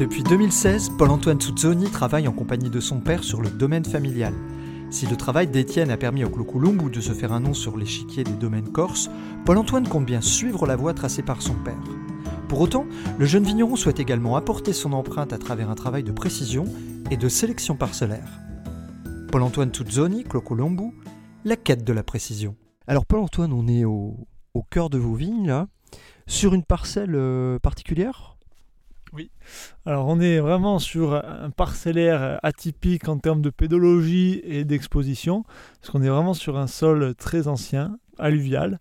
Depuis 2016, Paul-Antoine Tsuzzoni travaille en compagnie de son père sur le domaine familial. Si le travail d'Étienne a permis au Clocoulombo de se faire un nom sur l'échiquier des domaines corses, Paul-Antoine compte bien suivre la voie tracée par son père. Pour autant, le jeune vigneron souhaite également apporter son empreinte à travers un travail de précision et de sélection parcellaire. Paul-Antoine Tuzzoni, Clocolombo, la quête de la précision. Alors Paul-Antoine, on est au, au, cœur de vos vignes, là, sur une parcelle euh, particulière? Oui. Alors on est vraiment sur un parcellaire atypique en termes de pédologie et d'exposition, parce qu'on est vraiment sur un sol très ancien, alluvial,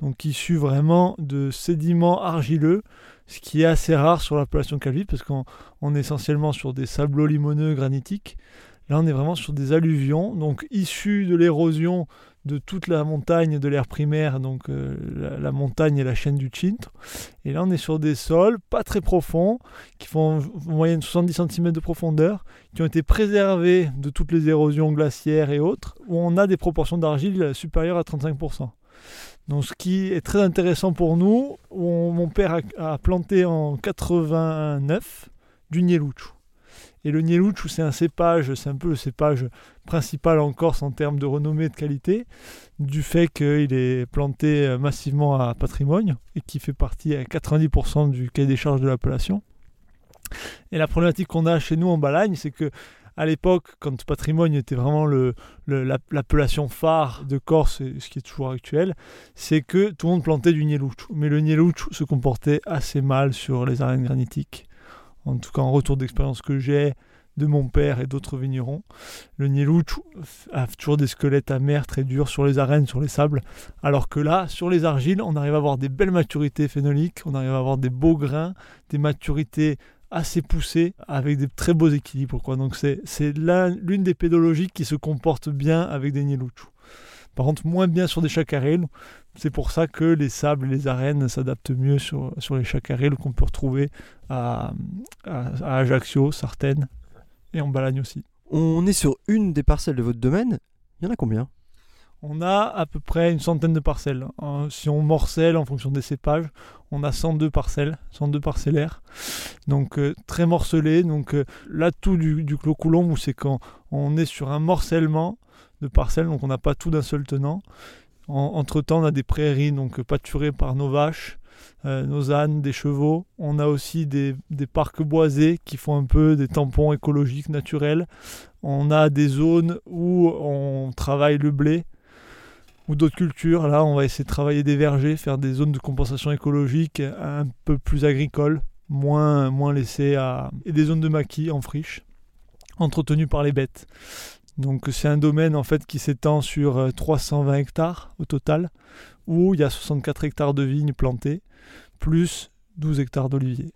donc issu vraiment de sédiments argileux, ce qui est assez rare sur l'appellation Calvi, parce qu'on est essentiellement sur des sablons limoneux granitiques. Là, on est vraiment sur des alluvions, donc issus de l'érosion de toute la montagne de l'air primaire, donc euh, la, la, montagne et la chaîne du Cintre. Et là, on est sur des sols pas très profonds, qui font en moyenne 70 cm de profondeur, qui ont été préservés de toutes les érosions glaciaires et autres, où on a des proportions d'argile supérieures à 35%. Donc, ce qui est très intéressant pour nous, on, mon père a, a, planté en 89 du Nielouchou. Et le Nielouchou, c'est un cépage, c'est un peu le cépage principal en Corse en termes de renommée et de qualité, du fait qu'il est planté massivement à patrimoine et qui fait partie à 90% du cahier des charges de l'appellation. Et la problématique qu'on a chez nous en Balagne, c'est que à l'époque, quand patrimoine était vraiment l'appellation le, phare de Corse, ce qui est toujours actuel, c'est que tout le monde plantait du Nielouchou. Mais le Nielouchou se comportait assez mal sur les arènes granitiques en tout cas en retour d'expérience que j'ai de mon père et d'autres vignerons. Le Nielouch a toujours des squelettes amers très durs sur les arènes, sur les sables, alors que là, sur les argiles, on arrive à avoir des belles maturités phénoliques, on arrive à avoir des beaux grains, des maturités assez poussées, avec des très beaux équilibres. Donc c'est l'une des pédologies qui se comporte bien avec des Nielouchous. Par contre, moins bien sur des chacarelles. C'est pour ça que les sables et les arènes s'adaptent mieux sur, sur les chacarelles qu'on peut retrouver à, à, à Ajaccio, Sartène et en Balagne aussi. On est sur une des parcelles de votre domaine. Il y en a combien? On a à peu près une centaine de parcelles. Si on morcelle en fonction des cépages, on a 102 parcelles, 102 parcellaires. Donc euh, très morcelé. Donc euh, l'atout du, du clos c'est quand on est sur un morcellement de parcelles, donc on n'a pas tout d'un seul tenant. entre temps, on a des prairies donc pâturées par nos vaches, euh, nos ânes, des chevaux. On a aussi des, des, parcs boisés qui font un peu des tampons écologiques naturels. On a des zones où on travaille le blé ou d'autres cultures. Là, on va essayer de travailler des vergers, faire des zones de compensation écologique un peu plus agricoles, moins, moins laissées à. et des zones de maquis en friche, entretenues par les bêtes. Donc c'est un domaine en fait qui s'étend sur 320 hectares au total, où il y a 64 hectares de vignes plantées, plus 12 hectares d'oliviers.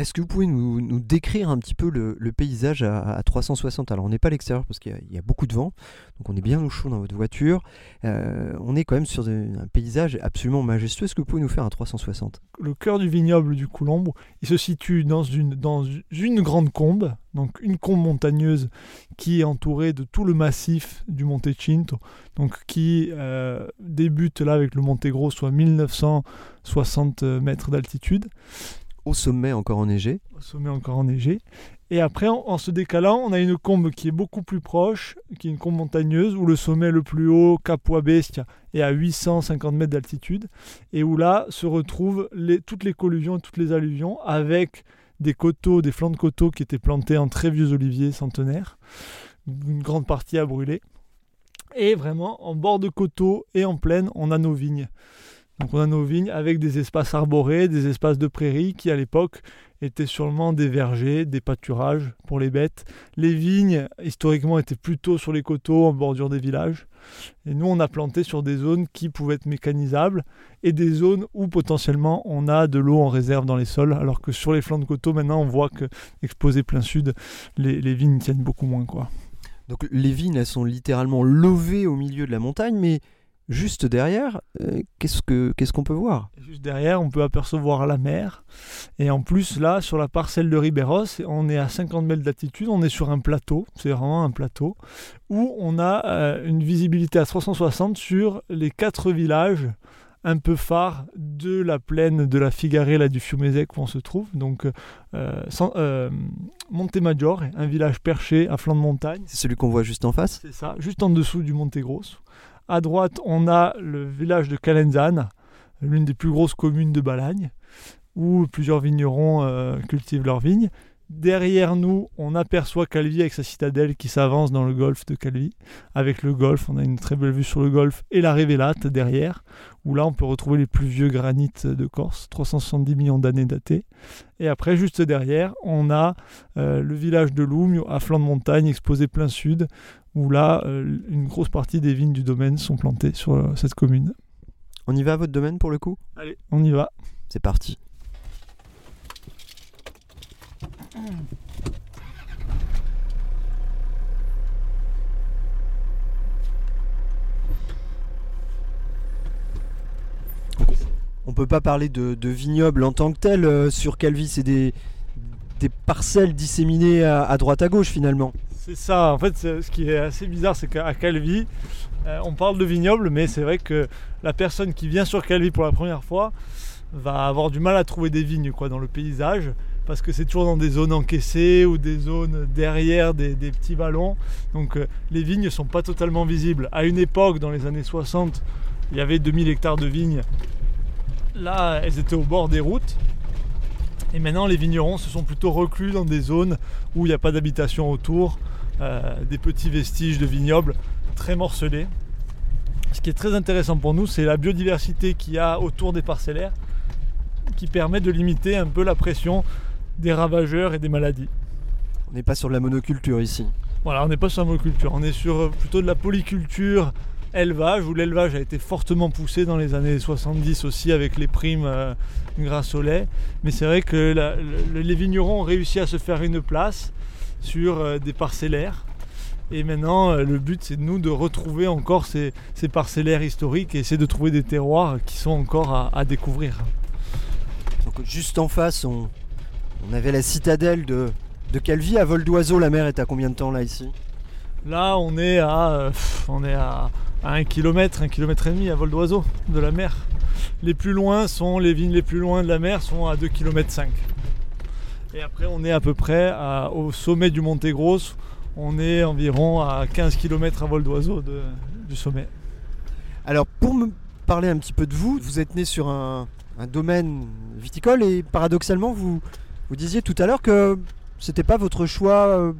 Est-ce que vous pouvez nous, décrire un petit peu le, paysage à, à, 360 Alors on n'est pas à l'extérieur parce qu'il y, a beaucoup de vent, donc on est bien au chaud dans votre voiture. Euh, on est quand même sur un paysage absolument majestueux. Est-ce que vous pouvez nous faire un 360 Le cœur du vignoble du Coulombe, il se situe dans une, dans une grande combe, donc une combe montagneuse qui est entourée de tout le massif du Monte Cinto, donc qui euh, débute là avec le Monte Grosso à 1960 mètres d'altitude au sommet encore enneigé. Au sommet encore enneigé. Et après, en, se décalant, on a une combe qui est beaucoup plus proche, qui est une combe montagneuse, où le sommet le plus haut, Capua Bestia, est à 850 mètres d'altitude, et où là se retrouvent toutes les colluvions et toutes les alluvions, avec des coteaux, des flancs de coteaux qui étaient plantés en très vieux oliviers centenaires, une grande partie à brûler. Et vraiment, en bord de coteaux et en plaine, on a nos vignes. Donc on a nos vignes avec des espaces arborés, des espaces de prairies qui à l'époque étaient sûrement des vergers, des pâturages pour les bêtes. Les vignes, historiquement, étaient plutôt sur les coteaux, en bordure des villages. Et nous, on a planté sur des zones qui pouvaient être mécanisables et des zones où potentiellement on a de l'eau en réserve dans les sols, alors que sur les flancs de coteaux, maintenant, on voit que exposé plein sud, les, vignes tiennent beaucoup moins. quoi. Donc les vignes, elles sont littéralement levées au milieu de la montagne, mais juste derrière, euh, qu'est-ce que qu'est-ce qu'on peut voir? Juste derrière, on peut apercevoir la mer. Et en plus, là, sur la parcelle de Riberos, on est à 50 mètres d'altitude, on est sur un plateau, c'est vraiment un plateau, où on a euh, une visibilité à 360 sur les quatre villages un peu phares de la plaine de la Figarée, là, du Fiumezec où on se trouve. Donc, euh, sans- euh, Montemaggiore, un village perché à flanc de montagne. C'est celui qu'on voit juste en face? C'est ça, juste en dessous du Monte Grosso. À droite, on a le village de Calenzane, l'une des plus grosses communes de Balagne, où plusieurs vignerons euh, cultivent leurs vignes. Derrière nous, on aperçoit Calvi avec sa citadelle qui s'avance dans le golfe de Calvi. Avec le golfe, on a une très belle vue sur le golfe et la Révélate derrière, où là on peut retrouver les plus vieux granites de Corse, 370 millions d'années datés. Et après, juste derrière, on a euh, le village de Loum, à flanc de montagne, exposé plein sud, où là, euh, une grosse partie des vignes du domaine sont plantées sur euh, cette commune. On y va à votre domaine pour le coup? Allez, on y va. C'est parti. On peut pas parler de, de vignoble en tant que tel euh, sur Calvi, c'est des, parcelles disséminées à, droite à gauche finalement. C'est ça, en fait, ce qui est assez bizarre, c'est qu'à Calvi, euh, on parle de vignoble, mais c'est vrai que la personne qui vient sur Calvi pour la première fois va avoir du mal à trouver des vignes quoi, dans le paysage, parce que c'est toujours dans des zones encaissées ou des zones derrière des, petits vallons. Donc euh, les vignes ne sont pas totalement visibles. À une époque, dans les années 60, il y avait 2000 hectares de vignes. Là, elles étaient au bord des routes. Et maintenant, les vignerons se sont plutôt reclus dans des zones où il n'y a pas d'habitation autour, euh, des petits vestiges de vignobles très morcelés. Ce qui est très intéressant pour nous, c'est la biodiversité qu'il y a autour des parcellaires qui permet de limiter un peu la pression des ravageurs et des maladies. On n'est pas sur de la monoculture ici. Voilà, on n'est pas sur la monoculture, on est sur euh, plutôt de la polyculture élevage, où l'élevage a été fortement poussé dans les années 70 aussi avec les primes euh, grâce au lait. Mais c'est vrai que la- le- les vignerons ont réussi à se faire une place sur euh, des parcellaires. Et maintenant, euh, le but, c'est de nous de retrouver encore ces, ces parcellaires historiques et essayer de trouver des terroirs qui sont encore à- à découvrir. Donc juste en face, on, on avait la citadelle de, de Calvi à vol d'oiseau. La mer est à combien de temps là ici? Là, on est à, euh, on est à, à 1 km, 1 km et demi à vol d'oiseau de la mer. Les plus loin sont, les vignes les plus loin de la mer sont à 2 km 5. Et après, on est à peu près à- au sommet du Monte Grosso. On est environ à 15 km à vol d'oiseau du sommet. Alors pour me parler un petit peu de vous, vous êtes né sur un, un domaine viticole et paradoxalement vous, vous disiez tout à l'heure que c'était pas votre choix euh,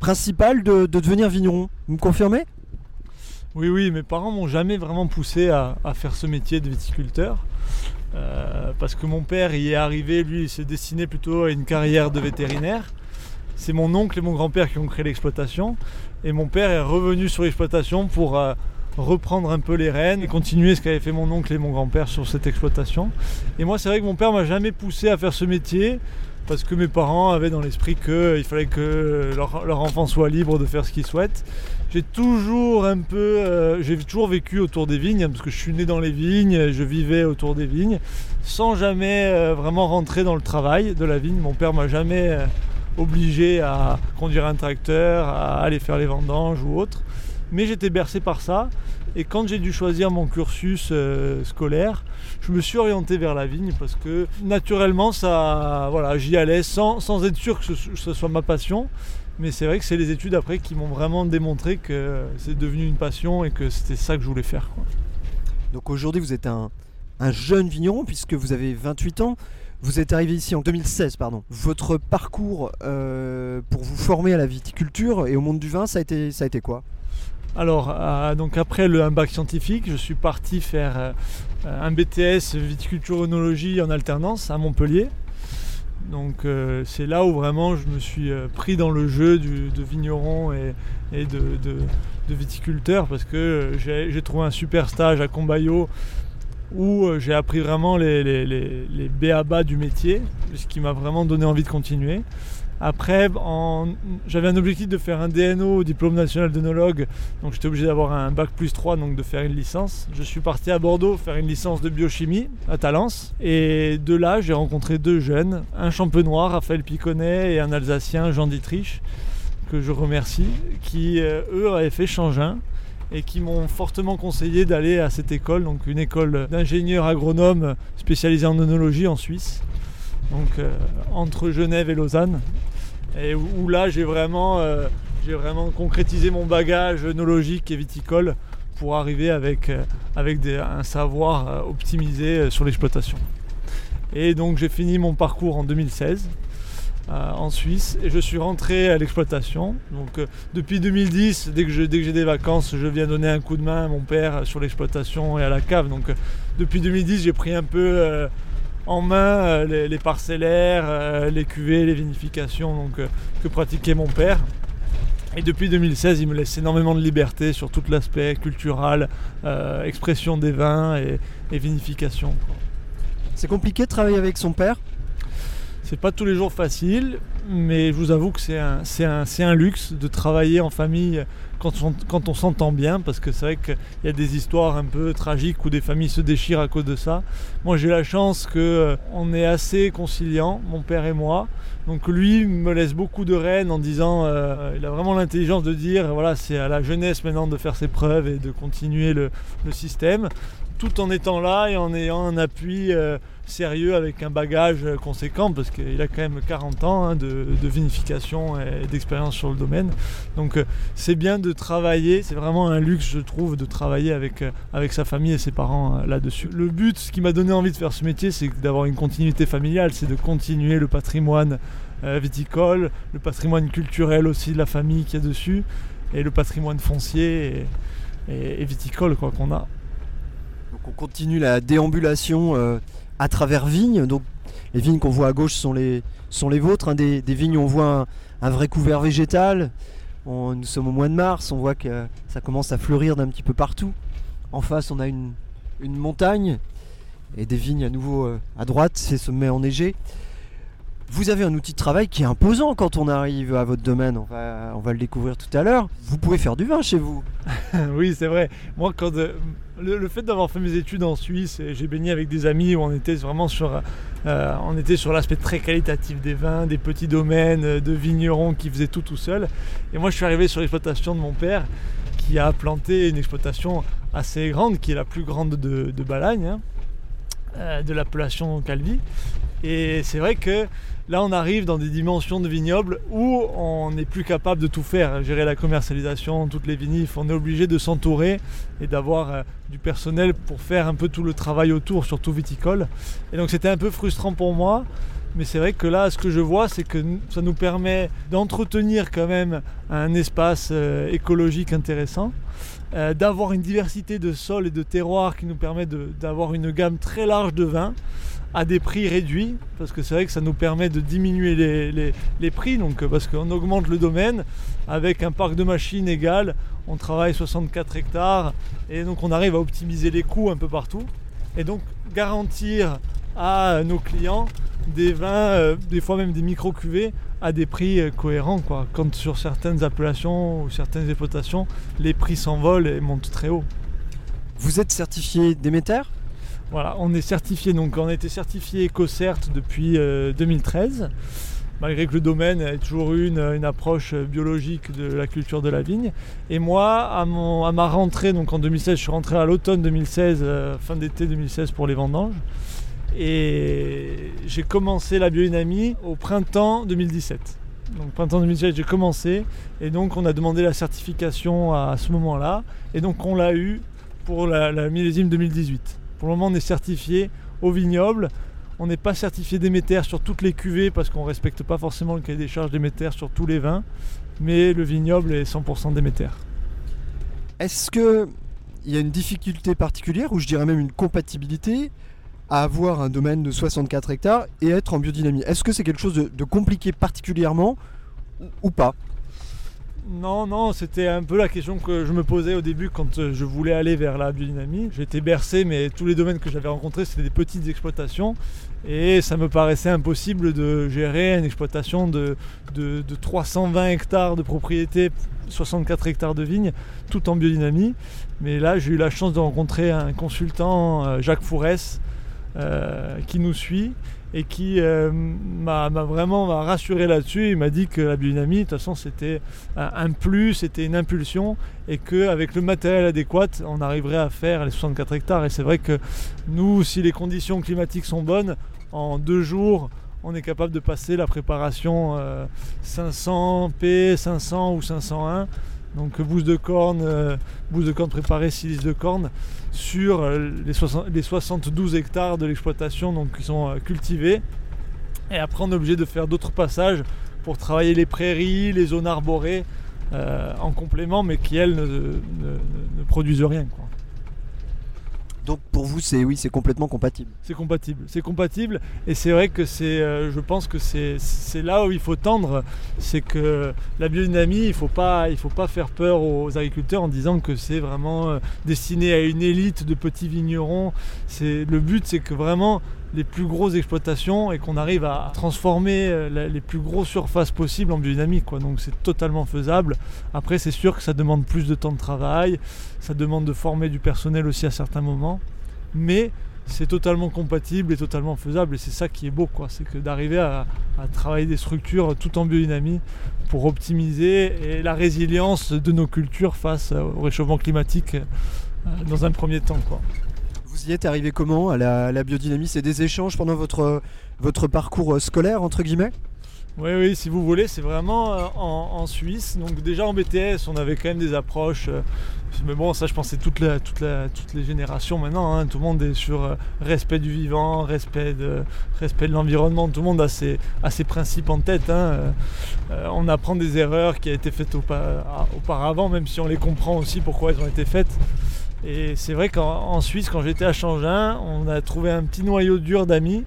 principal de, de devenir vigneron. Vous me confirmez? Oui, oui, mes parents m'ont jamais vraiment poussé à, faire ce métier de viticulteur. Euh, parce que mon père y est arrivé, lui, il se destinait plutôt à une carrière de vétérinaire. C'est mon oncle et mon grand-père qui ont créé l'exploitation. Et mon père est revenu sur l'exploitation pour euh, reprendre un peu les rênes et continuer ce qu'avaient fait mon oncle et mon grand-père sur cette exploitation. Et moi, c'est vrai que mon père m'a jamais poussé à faire ce métier parce que mes parents avaient dans l'esprit qu'il fallait que leur, enfant soit libre de faire ce qu'il souhaite. J'ai toujours un peu, euh, j'ai toujours vécu autour des vignes parce que je suis né dans les vignes, je vivais autour des vignes, sans jamais euh, vraiment rentrer dans le travail de la vigne. Mon père m'a jamais euh, obligé à conduire un tracteur, à aller faire les vendanges ou autre. Mais j'étais bercé par ça. Et quand j'ai dû choisir mon cursus euh, scolaire, je me suis orienté vers la vigne parce que naturellement, ça, voilà, j'y allais sans, être sûr que ce, soit ma passion. Mais c'est vrai que c'est les études après qui m'ont vraiment démontré que c'est devenu une passion et que c'était ça que je voulais faire. Donc aujourd'hui vous êtes un, un jeune vigneron puisque vous avez 28 ans. Vous êtes arrivé ici en 2016, pardon. Votre parcours euh, pour vous former à la viticulture et au monde du vin, ça a été quoi? Alors, euh, donc après le un bac scientifique, je suis parti faire euh, un BTS viticulture œnologie en alternance à Montpellier. Donc euh, c'est là où vraiment je me suis pris dans le jeu du- de vigneron et, de, viticulteur parce que j'ai trouvé un super stage à Combayo où j'ai appris vraiment les, les, les, du métier, ce qui m'a vraiment donné envie de continuer. Après, j'avais un objectif de faire un DNO, diplôme national d'œnologue, donc j'étais obligé d'avoir un bac plus 3, donc de faire une licence. Je suis parti à Bordeaux faire une licence de biochimie à Talence, et de là j'ai rencontré deux jeunes, un champenois, Raphaël Piconnet, et un Alsacien, Jean Dietrich, que je remercie, qui euh, eux avaient fait Changin et qui m'ont fortement conseillé d'aller à cette école, donc une école d'ingénieurs agronomes spécialisée en œnologie en Suisse, donc euh, entre Genève et Lausanne, et où, là j'ai vraiment, euh, vraiment concrétisé mon bagage œnologique et viticole pour arriver avec, euh, avec un savoir optimisé sur l'exploitation. Et donc j'ai fini mon parcours en 2016 euh, en Suisse et je suis rentré à l'exploitation. Donc depuis 2010, dès que j'ai des vacances, je viens donner un coup de main à mon père sur l'exploitation et à la cave. Donc depuis 2010, j'ai pris un peu en main euh, les, les parcellaires, euh, les cuvées, les vinifications donc, euh, que pratiquait mon père. Et depuis 2016, il me laisse énormément de liberté sur tout l'aspect culturel, euh, expression des vins et, et vinification. C'est compliqué de travailler avec son père? C'est pas tous les jours facile, mais je vous avoue que c'est un, c'est un, c'est un luxe de travailler en famille quand on, s'entend bien, parce que c'est vrai qu'il y a des histoires un peu tragiques où des familles se déchirent à cause de ça. Moi j'ai la chance qu'on est assez conciliant, mon père et moi. Donc lui me laisse beaucoup de rênes en disant, euh, il a vraiment l'intelligence de dire, voilà, c'est à la jeunesse maintenant de faire ses preuves et de continuer le, système, tout en étant là et en ayant un appui euh, sérieux avec un bagage conséquent parce qu'il a quand même 40 ans hein, de, vinification et d'expérience sur le domaine. Donc euh, c'est bien de travailler, c'est vraiment un luxe je trouve de travailler avec, euh, avec sa famille et ses parents euh, là-dessus. Le but, ce qui m'a donné envie de faire ce métier, c'est d'avoir une continuité familiale, c'est de continuer le patrimoine viticole, le patrimoine culturel aussi de la famille qui est dessus et le patrimoine foncier et, et- viticole quoi qu'on a. Donc on continue la déambulation à travers vignes. Donc les vignes qu'on voit à gauche sont les, vôtres. hein. Des, vignes, on voit un, vrai couvert végétal. Nous sommes au mois de mars, on voit que ça commence à fleurir d'un petit peu partout. En face, on a une, montagne et des vignes à nouveau euh, à droite, c'est sommet enneigé. Vous avez un outil de travail qui est imposant quand on arrive à votre domaine, on va, le découvrir tout à l'heure. Vous pouvez faire du vin chez vous. oui, c'est vrai. Moi, quand euh, le, fait d'avoir fait mes études en Suisse, j'ai baigné avec des amis où on était vraiment sur, euh, on était sur l'aspect très qualitatif des vins, des petits domaines, euh, de vignerons qui faisaient tout tout seul. Et moi, je suis arrivé sur l'exploitation de mon père, qui a planté une exploitation assez grande, qui est la plus grande de, de Balagne, hein, de l'appellation Calvi. Et c'est vrai que là, on arrive dans des dimensions de vignoble où on n'est plus capable de tout faire, gérer la commercialisation, toutes les vinifs. On est obligé de s'entourer et d'avoir euh, du personnel pour faire un peu tout le travail autour, surtout viticole. Et donc, c'était un peu frustrant pour moi. Mais c'est vrai que là, ce que je vois, c'est que ça nous permet d'entretenir quand même un espace euh, écologique intéressant, euh, d'avoir une diversité de sols et de terroirs qui nous permet d'avoir une gamme très large de vins à des prix réduits, parce que c'est vrai que ça nous permet de diminuer les, les- prix, donc, euh, parce qu'on augmente le domaine avec un parc de machines égal, on travaille 64 hectares, et donc on arrive à optimiser les coûts un peu partout, et donc garantir à nos clients des vins, euh, des fois même des micro-cuvées, à des prix euh, cohérents. Quoi. Quand sur certaines appellations ou certaines exploitations, les prix s'envolent et montent très haut. Vous êtes certifié Déméter Voilà, on est certifié, donc on a été certifié EcoCert depuis euh, 2013, malgré que le domaine ait toujours eu une, approche euh, biologique de la culture de la vigne. Et moi, à, ma rentrée, donc en 2016, je suis rentré à l'automne 2016, euh, fin d'été 2016 pour les vendanges. Et j'ai commencé la biodynamie au printemps 2017. Donc printemps 2017, j'ai commencé et donc on a demandé la certification à ce moment-là et donc on l'a eu pour la millésime 2018. Pour le moment, on est certifié au vignoble. On n'est pas certifié Déméter sur toutes les cuvées parce qu'on ne respecte pas forcément le cahier des charges Déméter sur tous les vins, mais le vignoble est 100% Déméter. Est-ce que il y a une difficulté particulière ou je dirais même une compatibilité à avoir un domaine de 64 hectares et être en biodynamie? Est-ce que c'est quelque chose de, de compliqué particulièrement ou pas? Non, non, c'était un peu la question que je me posais au début quand euh, je voulais aller vers la biodynamie. J'étais bercé, mais tous les domaines que j'avais rencontrés, c'était des petites exploitations. Et ça me paraissait impossible de gérer une exploitation de, de, de 320 hectares de propriété, 64 hectares de vignes, tout en biodynamie. Mais là, j'ai eu la chance de rencontrer un consultant, euh, Jacques Fourès, euh, qui nous suit et qui euh, m'a vraiment rassuré là-dessus. Il m'a dit que la biodynamie, de toute façon, c'était un, plus, c'était une impulsion, et qu'avec le matériel adéquat, on arriverait à faire les 64 hectares. Et c'est vrai que nous, si les conditions climatiques sont bonnes, en deux jours, on est capable de passer la préparation euh, 500P, 500 ou 501. Donc bouse de corne, euh, bouse de corne préparée, silice de corne, sur euh, les, 60 les 72 hectares de l'exploitation qui sont euh, cultivés. Et après on est obligé de faire d'autres passages pour travailler les prairies, les zones arborées euh, en complément, mais qui elles ne, produisent rien. Donc pour vous, c'est oui, c'est complètement compatible. C'est compatible, c'est compatible et c'est vrai que c'est, euh, je pense que c'est, c'est là où il faut tendre, c'est que la biodynamie, il faut pas, il faut pas faire peur aux agriculteurs en disant que c'est vraiment euh, destiné à une élite de petits vignerons. C'est le but, c'est que vraiment les plus grosses exploitations et qu'on arrive à transformer euh, les plus grosses surfaces possibles en biodynamique. Quoi. Donc c'est totalement faisable. Après, c'est sûr que ça demande plus de temps de travail, ça demande de former du personnel aussi à certains moments, mais c'est totalement compatible et totalement faisable. Et c'est ça qui est beau, quoi. C'est que d'arriver à, travailler des structures tout en biodynamie pour optimiser la résilience de nos cultures face au réchauffement climatique euh, dans un premier temps, quoi. Vous y êtes arrivé comment à la, biodynamie C'est des échanges pendant votre, votre parcours euh, scolaire, entre guillemets? Oui, oui, si vous voulez, c'est vraiment euh, en, Suisse. Donc déjà en BTS, on avait quand même des approches. euh, mais bon, ça, je pense, c'est toute la, toute la- toutes les générations maintenant. hein. Tout le monde est sur respect du vivant, respect de, respect de l'environnement. Tout le monde a ses, a principes en tête. hein. On apprend des erreurs qui ont été faites aupa- auparavant, même si on les comprend aussi pourquoi elles ont été faites. Et c'est vrai qu'en en Suisse, quand j'étais à Changin, on a trouvé un petit noyau dur d'amis.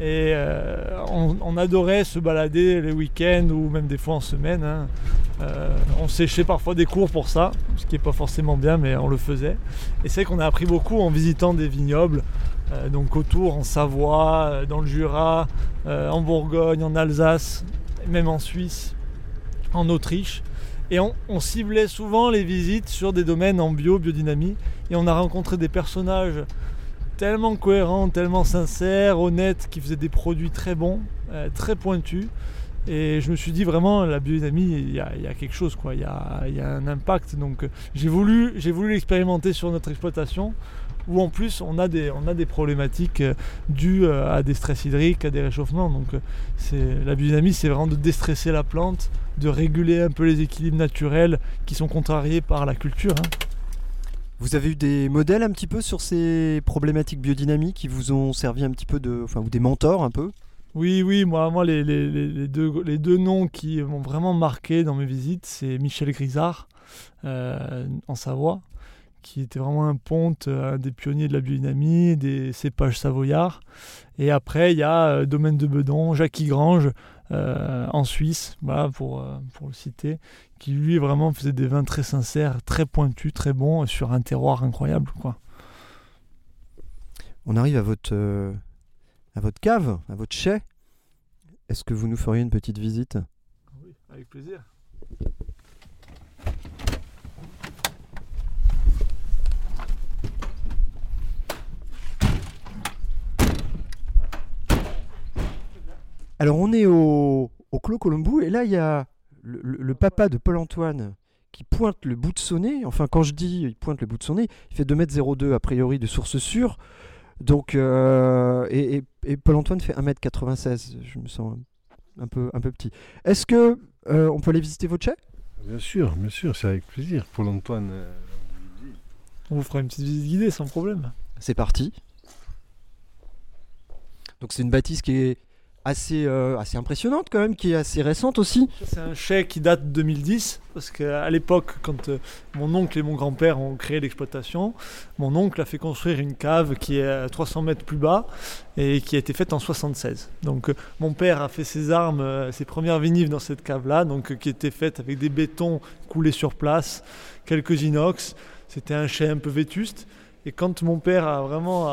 Et euh, on, adorait se balader les week-ends ou même des fois en semaine. hein. Euh, on séchait parfois des cours pour ça, ce qui n'est pas forcément bien, mais on le faisait. Et c'est qu'on a appris beaucoup en visitant des vignobles, euh, donc autour en Savoie, dans le Jura, en Bourgogne, en Alsace, même en Suisse, en Autriche. Et on, ciblait souvent les visites sur des domaines en bio, biodynamie. Et on a rencontré des personnages tellement cohérents, tellement sincères, honnêtes, qui faisaient des produits très bons, euh, très pointus. Et je me suis dit vraiment, la biodynamie, il y a, quelque chose, quoi. Il y a, il y a un impact. Donc euh, j'ai voulu, j'ai voulu l'expérimenter sur notre exploitation, où en plus on a des, on a des problématiques euh, dues euh, à des stress hydriques, à des réchauffements. Donc euh, c'est, la biodynamie, c'est vraiment de déstresser la plante, de réguler un peu les équilibres naturels qui sont contrariés par la culture. hein. Vous avez eu des modèles un petit peu sur ces problématiques biodynamiques qui vous ont servi un petit peu de. Enfin, ou des mentors un peu? Oui, oui, moi, moi les, les- les- les deux, les deux noms qui m'ont vraiment marqué dans mes visites, c'est Michel Grisard euh, en Savoie, qui était vraiment un ponte, euh, un des pionniers de la biodynamie, des cépages savoyards. Et après, il y a euh, Domaine de Bedon, Jacques Grange euh, en Suisse, voilà, pour, euh, pour le citer, qui lui vraiment faisait des vins très sincères, très pointus, très bons, sur un terroir incroyable. Quoi. On arrive à votre, euh, à votre cave, à votre chai. Est-ce que vous nous feriez une petite visite? Oui, avec plaisir. Alors, on est au, au Clos Colombo et là, il y a le, le- le papa de Paul-Antoine qui pointe le bout de son nez. Enfin, quand je dis il pointe le bout de son nez, il fait 2m02 a priori de source sûre. Donc, euh, et, et- et Paul-Antoine fait 1m96. Je me sens un peu, un peu petit. Est-ce que euh, on peut aller visiter votre Bien sûr, bien sûr, c'est avec plaisir. Paul Antoine, euh, On vous fera une petite visite guidée sans problème. C'est parti. Donc c'est une bâtisse qui est assez, euh, assez impressionnante quand même, qui est assez récente aussi. C'est un chai qui date de 2010, parce qu'à l'époque, quand euh, mon oncle et mon grand-père ont créé l'exploitation, mon oncle a fait construire une cave qui est à 300 mètres plus bas et qui a été faite en 76. Donc euh, mon père a fait ses armes, ses premières vinives dans cette cave-là, donc qui était faite avec des bétons coulés sur place, quelques inox. C'était un chai un peu vétuste. Et quand mon père a vraiment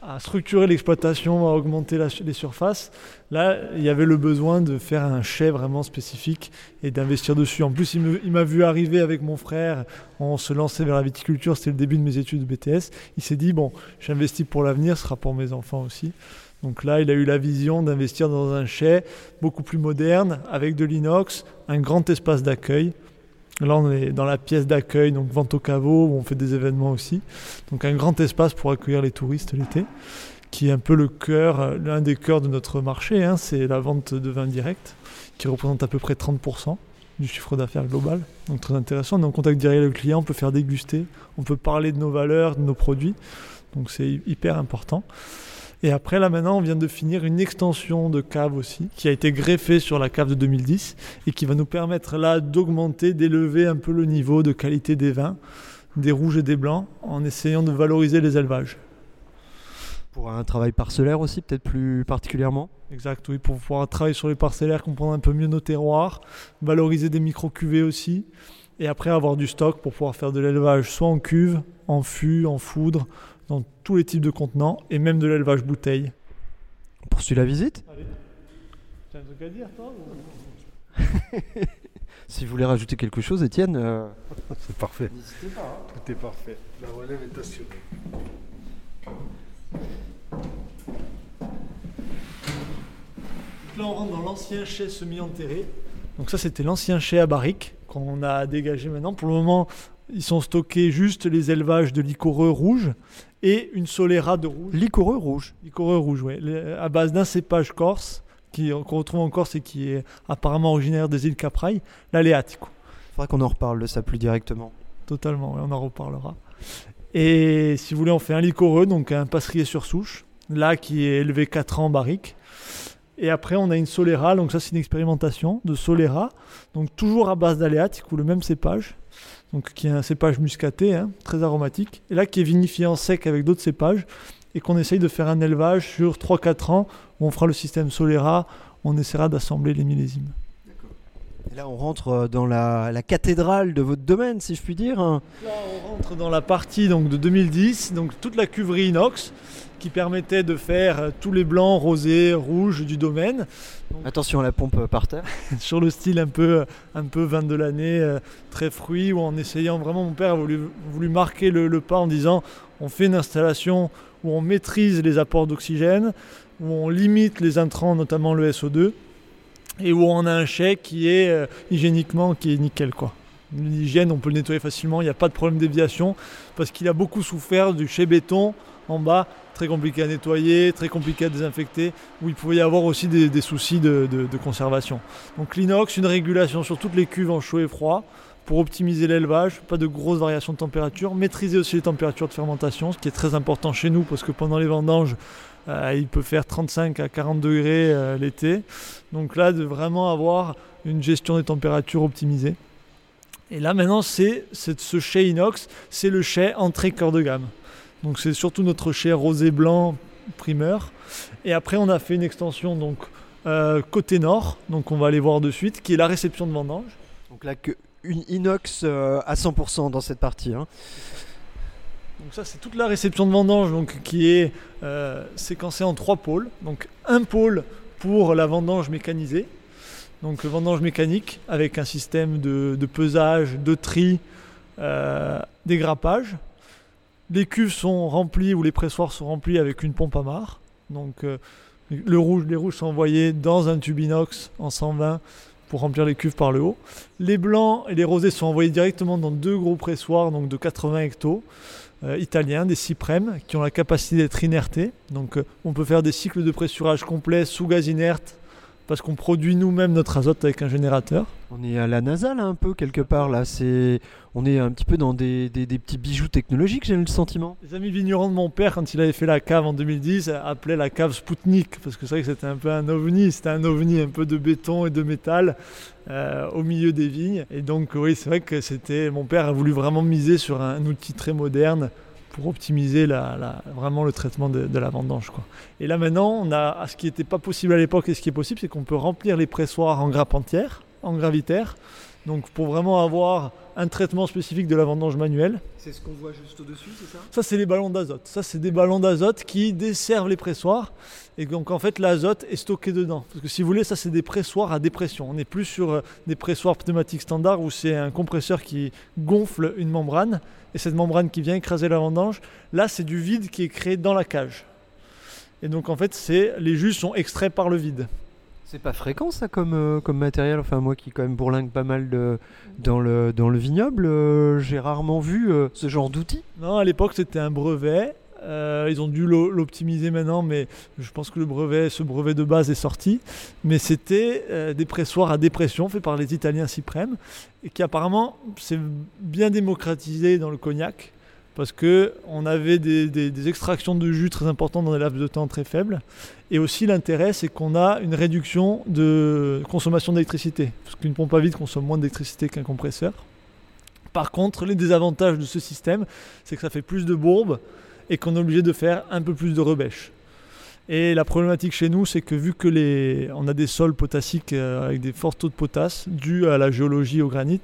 a structuré l'exploitation, a augmenté la- les surfaces, là, il y avait le besoin de faire un chai vraiment spécifique et d'investir dessus. En plus, il m'a vu arriver avec mon frère, on se lançait vers la viticulture, c'était le début de mes études de BTS. Il s'est dit, bon, j'investis pour l'avenir, ce sera pour mes enfants aussi. Donc là, il a eu la vision d'investir dans un chai beaucoup plus moderne, avec de l'inox, un grand espace d'accueil. Là, on est dans la pièce d'accueil, donc vente au caveau, où on fait des événements aussi. Donc un grand espace pour accueillir les touristes l'été, qui est un peu le cœur, euh, l'un des cœurs de notre marché. hein, c'est la vente de vin direct, qui représente à peu près 30% du chiffre d'affaires global. Donc très intéressant. On est en contact direct avec le client, on peut faire déguster, on peut parler de nos valeurs, de nos produits. Donc c'est hy- hyper important. Et après, là maintenant, on vient de finir une extension de cave aussi, qui a été greffée sur la cave de 2010 et qui va nous permettre là d'augmenter, d'élever un peu le niveau de qualité des vins, des rouges et des blancs, en essayant de valoriser les élevages. Pour un travail parcellaire aussi, peut-être plus particulièrement? Exact, oui, pour pouvoir travailler sur les parcellaires, comprendre un peu mieux nos terroirs, valoriser des micro-cuvées aussi, et après avoir du stock pour pouvoir faire de l'élevage soit en cuve, en fût, en foudre, dans tous les types de contenants, et même de l'élevage bouteille. On poursuit la visite. Tu as un truc à dire, toi Si vous voulez rajouter quelque chose, Étienne. euh, C'est parfait. Tout est parfait. La relève est assurée. Là, on rentre dans l'ancien chai semi-enterré. Donc ça, c'était l'ancien chai à barrique qu'on a dégagé maintenant. Pour le moment, ils sont stockés juste les élevages de licoreux rouges et une soléra de rouge. Licoreux rouge. Licoreux rouge, oui. À base d'un cépage corse qu'on retrouve en Corse et qui est apparemment originaire des îles Caprailles, l'Aléatico. Faudra qu'on en reparle de ça plus directement. Totalement, ouais, on en reparlera. Et si vous voulez, on fait un licoreux, donc un passerier sur souche, là qui est élevé 4 ans en barrique. Et après, on a une Solera, donc ça c'est une expérimentation de Solera, donc toujours à base d'Aléatique ou le même cépage, donc qui est un cépage muscaté, hein, très aromatique, et là qui est vinifié en sec avec d'autres cépages, et qu'on essaye de faire un élevage sur 3-4 ans, où on fera le système Solera, on essaiera d'assembler les millésimes. Et là, on rentre euh, dans la, la cathédrale de votre domaine, si je puis dire. hein. Là, on rentre dans la partie donc, de 2010, donc toute la cuverie inox qui permettait de faire euh, tous les blancs, rosés, rouges du domaine Attention à la pompe euh, par terre. sur le style un peu, un peu vin de l'année, très fruit, ou en essayant vraiment, mon père a voulu, voulu marquer le, le pas en disant on fait une installation où on maîtrise les apports d'oxygène, où on limite les intrants, notamment le SO2, et où on a un chèque qui est euh, hygiéniquement qui est nickel quoi. L'hygiène, on peut le nettoyer facilement, il n'y a pas de problème déviation, parce qu'il a beaucoup souffert du chai béton en bas, très compliqué à nettoyer, très compliqué à désinfecter, où il pouvait y avoir aussi des, soucis de, de- de conservation. Donc l'inox, une régulation sur toutes les cuves en chaud et froid, pour optimiser l'élevage, pas de grosses variations de température, maîtriser aussi les températures de fermentation, ce qui est très important chez nous, parce que pendant les vendanges, euh, il peut faire 35 à 40 degrés euh, l'été. Donc là, de vraiment avoir une gestion des températures optimisée. Et là, maintenant, c'est ce chai inox, c'est le chai entrée cœur de gamme. Donc c'est surtout notre chai rosé blanc primeur. Et après, on a fait une extension donc euh, côté nord, donc on va aller voir de suite, qui est la réception de vendange. Donc là, que une inox euh, à 100% dans cette partie. hein. Donc ça, c'est toute la réception de vendange donc, qui est euh, séquencée en trois pôles. Donc un pôle pour la vendange mécanisée, donc vendange mécanique avec un système de, pesage, de tri, euh, dégrappage. Les cuves sont remplies ou les pressoirs sont remplis avec une pompe à marre. Donc euh, le rouge, les rouges sont envoyés dans un tube inox en 120 pour remplir les cuves par le haut. Les blancs et les rosés sont envoyés directement dans deux gros pressoirs donc de 80 hectos euh, italiens, des Cyprem, qui ont la capacité d'être inertés. Donc euh, on peut faire des cycles de pressurage complets sous gaz inerte parce qu'on produit nous-mêmes notre azote avec un générateur. On est à la NASA là un peu quelque part là. C'est, on est un petit peu dans des, des- des petits bijoux technologiques, j'ai le sentiment. Les amis vignerons de mon père, quand il avait fait la cave en 2010, appelaient la cave Spoutnik, parce que c'est vrai que c'était un peu un ovni, c'était un ovni un peu de béton et de métal euh, au milieu des vignes. Et donc oui, c'est vrai que c'était, mon père a voulu vraiment miser sur un, outil très moderne pour optimiser vraiment le traitement de, de la vendange. Quoi. Et là maintenant, on a ce qui n'était pas possible à l'époque et ce qui est possible, c'est qu'on peut remplir les pressoirs en grappe entière, en gravitaire. Donc pour vraiment avoir un traitement spécifique de la vendange manuelle. C'est ce qu'on voit juste au-dessus, c'est ça? Ça, c'est les ballons d'azote. Ça, c'est des ballons d'azote qui desservent les pressoirs. Et donc, en fait, l'azote est stocké dedans. Parce que si vous voulez, ça, c'est des pressoirs à dépression. On n'est plus sur euh, des pressoirs pneumatiques standards où c'est un compresseur qui gonfle une membrane. Et cette membrane qui vient écraser la vendange, là, c'est du vide qui est créé dans la cage. Et donc, en fait, c'est les jus sont extraits par le vide. C'est pas fréquent ça comme, euh, comme matériel. Enfin moi qui quand même bourlingue pas mal dans, le, dans le vignoble, euh, j'ai rarement vu euh, ce genre d'outil. Non, à l'époque, c'était un brevet. Ils ont dû l'o- l'optimiser maintenant, mais je pense que le brevet, ce brevet de base est sorti. Mais c'était des pressoirs à dépression faits par les Italiens Ciprem et qui apparemment s'est bien démocratisé dans le cognac parce que on avait des, extractions de jus très importantes dans des laps de temps très faibles. Et aussi l'intérêt, c'est qu'on a une réduction de consommation d'électricité, parce qu'une pompe à vide consomme moins d'électricité qu'un compresseur. Par contre, les désavantages de ce système, c'est que ça fait plus de bourbes et qu'on est obligé de faire un peu plus de rebêches. Et la problématique chez nous, c'est que vu que les, on a des sols potassiques euh, avec des forts taux de potasse, dus à la géologie au granit,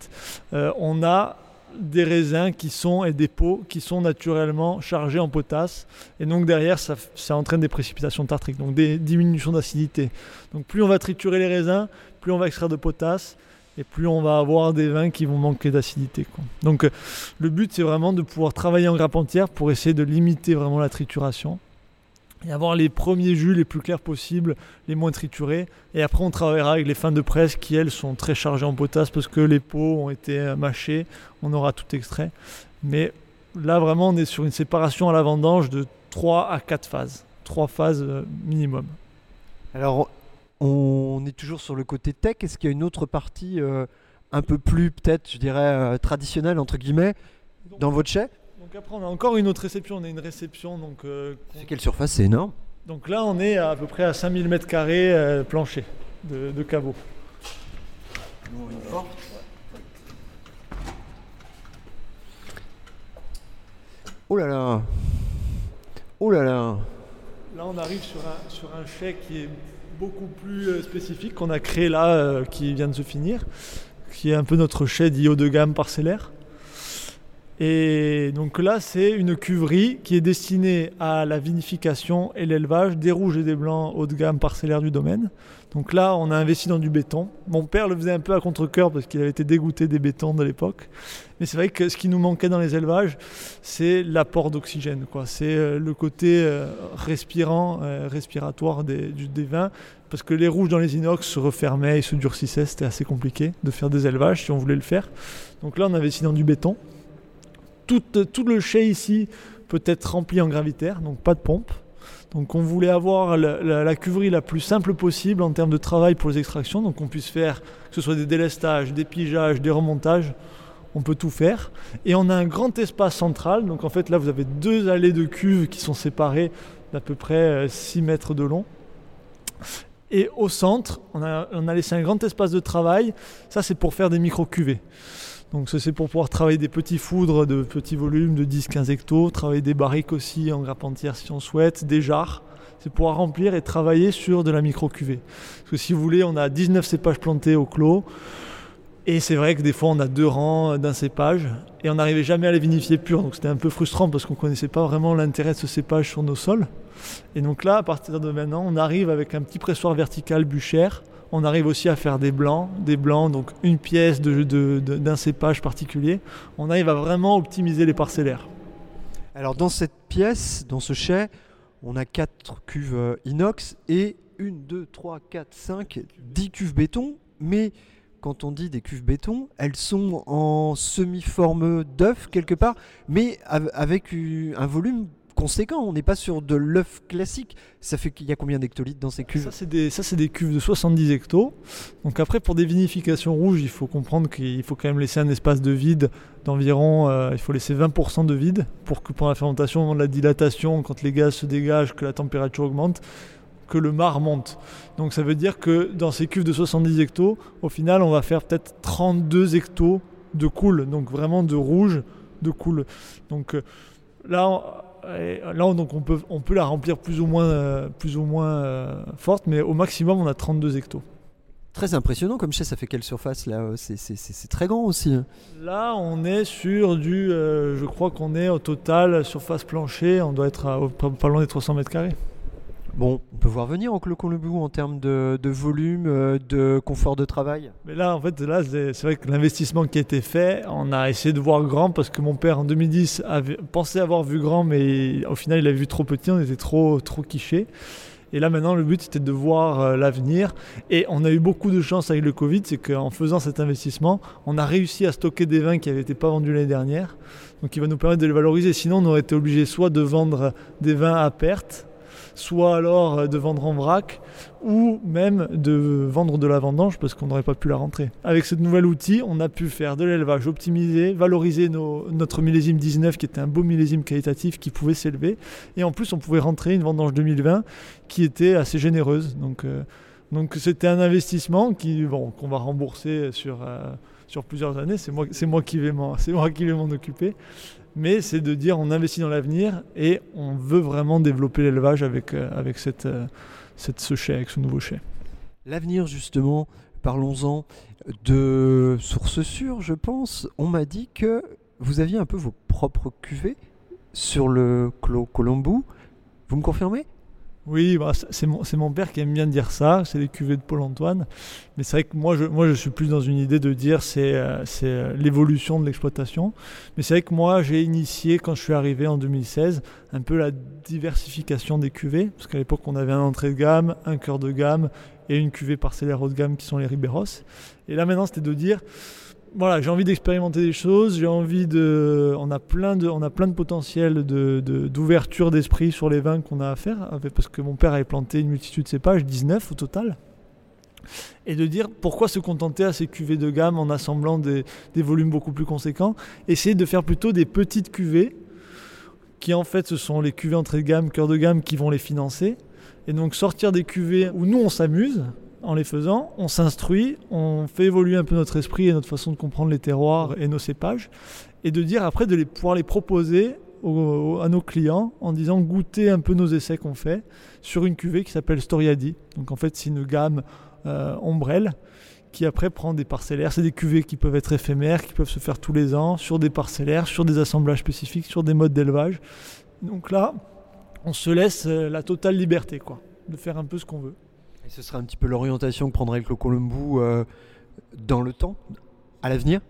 euh, on a des raisins qui sont et des pots qui sont naturellement chargés en potasse. Et donc derrière ça, ça entraîne des précipitations tartriques donc des diminutions d'acidité. Donc plus on va triturer les raisins plus on va extraire de potasse et plus on va avoir des vins qui vont manquer d'acidité donc euh, le but c'est vraiment de pouvoir travailler en grappe entière pour essayer de limiter vraiment la trituration et avoir les premiers jus les plus clairs possibles, les moins triturés. Et après, on travaillera avec les fins de presse qui, elles, sont très chargées en potasse parce que les pots ont été euh, mâchés. On aura tout extrait. Mais là, vraiment, on est sur une séparation à la vendange de 3 à 4 phases. 3 phases euh, minimum. Alors on est toujours sur le côté tech. Est-ce qu'il y a une autre partie euh, un peu plus peut-être, je dirais, traditionnelle entre guillemets dans votre chai? Donc après, on a encore une autre réception. On a une réception. Donc, euh, C'est quelle surface C'est énorme. donc là, on est à, peu près à 5000 m euh, plancher de, de caveau. Oh là là Oh là là Là, on arrive sur un, sur un chai qui est beaucoup plus euh, spécifique, qu'on a créé là, euh, qui vient de se finir, qui est un peu notre chai dit haut de gamme parcellaire. Et donc là, c'est une cuverie qui est destinée à la vinification et l'élevage des rouges et des blancs haut de gamme parcellaires du domaine. Donc là, on a investi dans du béton. Mon père le faisait un peu à contre-coeur parce qu'il avait été dégoûté des bétons de l'époque. Mais c'est vrai que ce qui nous manquait dans les élevages, c'est l'apport d'oxygène. C'est euh, le côté euh, respirant, euh, respiratoire des, des vins. Parce que les rouges dans les inox se refermaient et se durcissaient. C'était assez compliqué de faire des élevages si on voulait le faire. Donc là, on investit dans du béton. Tout, le chai ici peut être rempli en gravitaire, donc pas de pompe. Donc on voulait avoir la, la- la cuverie la plus simple possible en termes de travail pour les extractions, donc on puisse faire que ce soit des délestages, des pigeages, des remontages, on peut tout faire. Et on a un grand espace central, donc en fait là vous avez deux allées de cuves qui sont séparées d'à peu près euh, 6 mètres de long. Et au centre, on a, on a laissé un grand espace de travail, ça c'est pour faire des micro-cuvées. Donc c'est pour pouvoir travailler des petits foudres de petits volumes de 10-15 hectos, travailler des barriques aussi en grappe entière si on souhaite, des jarres. C'est pouvoir remplir et travailler sur de la micro-cuvée. Parce que si vous voulez, on a 19 cépages plantés au clos. Et c'est vrai que des fois on a deux rangs d'un cépage et on n'arrivait jamais à les vinifier purs. Donc c'était un peu frustrant parce qu'on ne connaissait pas vraiment l'intérêt de ce cépage sur nos sols. Et donc là, à partir de maintenant, on arrive avec un petit pressoir vertical bûchère. On arrive aussi à faire des blancs, des blancs, donc une pièce d'un cépage particulier. On arrive à vraiment optimiser les parcellaires. Alors dans cette pièce, dans ce chai, on a quatre cuves euh, inox et une, deux, trois, quatre, cinq, dix cuves béton. Mais quand on dit des cuves béton, elles sont en semi-forme d'œuf quelque part, mais av- avec un volume conséquent. On n'est pas sur de l'œuf classique. Ça fait qu'il y a combien d'hectolitres dans ces cuves? Ça, c'est des, des cuves de 70 hectos. Donc après, pour des vinifications rouges, il faut comprendre qu'il faut quand même laisser un espace de vide d'environ, euh, il faut laisser 20% de vide pour que pendant la fermentation, la dilatation, quand les gaz se dégagent, que la température augmente, que le mar monte. Donc ça veut dire que dans ces cuves de 70 hectos, au final, on va faire peut-être 32 hectos de cool, donc vraiment de rouge de cool. Donc euh, là, et là donc on, peut, on peut la remplir plus ou moins, euh, plus ou moins euh, forte, mais au maximum, on a 32 hectos. Très impressionnant comme chai, ça fait quelle surface là C'est- C'est c'est très grand aussi. hein. Là, on est sur du. euh, je crois qu'on est au total, surface plancher, on doit être à, pas loin des 300 mètres carrés. Bon, on peut voir venir en Clos-Colombou en termes de, volume, euh, de confort de travail. Mais là, en fait, là, c'est vrai que l'investissement qui a été fait, on a essayé de voir grand parce que mon père, en 2010, avait pensait avoir vu grand, mais au final, il a vu trop petit, on était trop, trop quiché. Et là, maintenant, le but, c'était de voir euh, l'avenir. Et on a eu beaucoup de chance avec le Covid, c'est qu'en faisant cet investissement, on a réussi à stocker des vins qui n'avaient été pas vendus l'année dernière. Donc, il va nous permettre de les valoriser. Sinon, on aurait été obligé soit de vendre des vins à perte, soit alors euh, de vendre en vrac, ou même de vendre de la vendange parce qu'on n'aurait pas pu la rentrer. Avec ce nouvel outil, on a pu faire de l'élevage optimisé, valoriser notre millésime 19 qui était un beau millésime qualitatif qui pouvait s'élever. Et en plus, on pouvait rentrer une vendange 2020 qui était assez généreuse. Donc, euh, donc c'était un investissement qui, bon, qu'on va rembourser sur, euh, plusieurs années. C'est moi qui vais m'en occuper. Mais c'est de dire on investit dans l'avenir et on veut vraiment développer l'élevage avec, euh, avec euh, cette, ce chai, avec ce nouveau chai. L'avenir, justement, parlons-en de sources sûres, je pense. On m'a dit que vous aviez un peu vos propres cuvées sur le Clos Colombou. Vous me confirmez? Oui, bah, c'est- mon, mon père qui aime bien dire ça, c'est les cuvées de Paul-Antoine. Mais c'est vrai que moi je, moi, je suis plus dans une idée de dire c'est euh, euh, l'évolution de l'exploitation. Mais c'est vrai que moi, j'ai initié, quand je suis arrivé en 2016, un peu la diversification des cuvées. Parce qu'à l'époque, on avait un entrée de gamme, un cœur de gamme et une cuvée parcellaire haut de gamme qui sont les Riberos. Et là, maintenant, c'était de dire voilà, j'ai envie d'expérimenter des choses, j'ai envie de. On a plein de, on a plein de potentiel de, de- d'ouverture d'esprit sur les vins qu'on a à faire, parce que mon père avait planté une multitude de cépages, 19 au total. Et de dire pourquoi se contenter à ces cuvées de gamme en assemblant des, des volumes beaucoup plus conséquents? Essayer de faire plutôt des petites cuvées, qui en fait ce sont les cuvées entrée de gamme, cœur de gamme qui vont les financer. Et donc sortir des cuvées où nous on s'amuse, en les faisant, on s'instruit, on fait évoluer un peu notre esprit et notre façon de comprendre les terroirs et nos cépages, et de dire après de les, pouvoir les proposer à nos clients en disant goûtez un peu nos essais qu'on fait sur une cuvée qui s'appelle Storiadi. Donc en fait c'est une gamme euh, ombrelle qui après prend des parcellaires. C'est des cuvées qui peuvent être éphémères, qui peuvent se faire tous les ans, sur des parcellaires, sur des assemblages spécifiques, sur des modes d'élevage. Donc là, on se laisse euh, la totale liberté, quoi, de faire un peu ce qu'on veut. Et ce sera un petit peu l'orientation que prendrait le Clos Colombou euh, dans le temps, à l'avenir?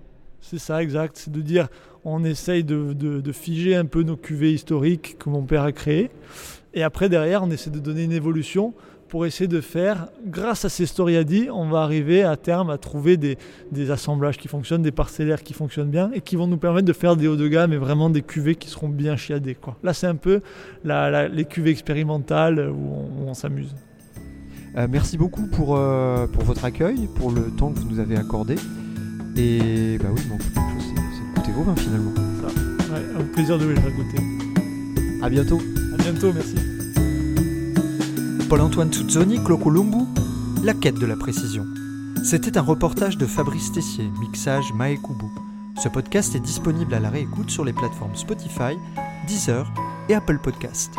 C'est ça, exact. C'est de dire, on essaye de, figer un peu nos cuvées historiques que mon père a créées. Et après, derrière, on essaie de donner une évolution pour essayer de faire, grâce à ces storiadi, on va arriver à terme à trouver des, assemblages qui fonctionnent, des parcellaires qui fonctionnent bien et qui vont nous permettre de faire des hauts de gamme et vraiment des cuvées qui seront bien chiadées. Là, c'est un peu les cuvées expérimentales où on s'amuse. Euh, merci beaucoup pour, euh, pour votre accueil, pour le temps que vous nous avez accordé. Et bah oui, qu'une chose, c'est c'est de goûter vos vins finalement. Ouais, un plaisir de vous les faire goûter. À bientôt. À bientôt, merci. Paul-Antoine Tuzzoni, Clocolumbu, la quête de la précision. C'était un reportage de Fabrice Tessier, mixage Maekubu. Ce podcast est disponible à la réécoute sur les plateformes Spotify, Deezer et Apple Podcast.